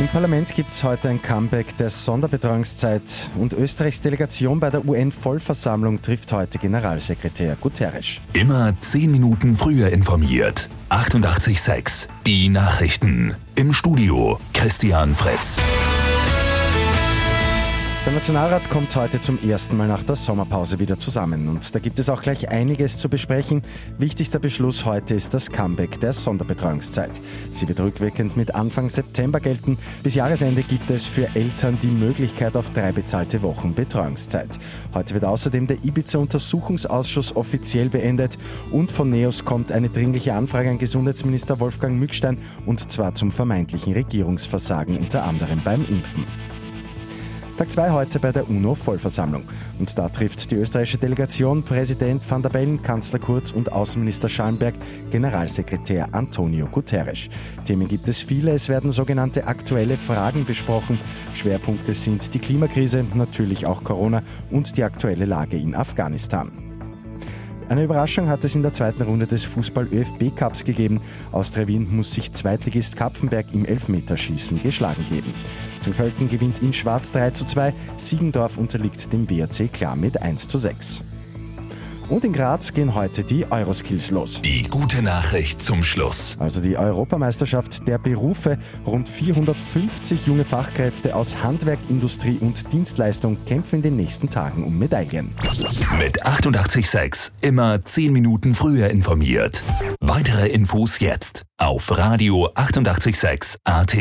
Im Parlament gibt es heute ein Comeback der Sonderbetreuungszeit und Österreichs Delegation bei der UN-Vollversammlung trifft heute Generalsekretär Guterres. Immer zehn Minuten früher informiert. 88.6 Die Nachrichten. Im Studio Christian Fritz. Der Nationalrat kommt heute zum ersten Mal nach der Sommerpause wieder zusammen und da gibt es auch gleich einiges zu besprechen. Wichtigster Beschluss heute ist das Comeback der Sonderbetreuungszeit. Sie wird rückwirkend mit Anfang September gelten. Bis Jahresende gibt es für Eltern die Möglichkeit auf drei bezahlte Wochen Betreuungszeit. Heute wird außerdem der Ibiza-Untersuchungsausschuss offiziell beendet und von NEOS kommt eine dringliche Anfrage an Gesundheitsminister Wolfgang Mückstein und zwar zum vermeintlichen Regierungsversagen unter anderem beim Impfen. Tag 2 heute bei der UNO-Vollversammlung. Und da trifft die österreichische Delegation Präsident van der Bellen, Kanzler Kurz und Außenminister Schallenberg Generalsekretär Antonio Guterres. Themen gibt es viele. Es werden sogenannte aktuelle Fragen besprochen. Schwerpunkte sind die Klimakrise, natürlich auch Corona und die aktuelle Lage in Afghanistan. Eine Überraschung hat es in der zweiten Runde des Fußball-ÖFB-Cups gegeben. Austria Wien muss sich Zweitligist Kapfenberg im Elfmeterschießen geschlagen geben. Zum Költen gewinnt in Schwarz 3 zu 2, Siegendorf unterliegt dem WRC klar mit 1 zu 6. Und in Graz gehen heute die Euroskills los. Die gute Nachricht zum Schluss. Also die Europameisterschaft der Berufe. Rund 450 junge Fachkräfte aus Handwerk, Industrie und Dienstleistung kämpfen in den nächsten Tagen um Medaillen. Mit 886 immer 10 Minuten früher informiert. Weitere Infos jetzt auf Radio 886 AT.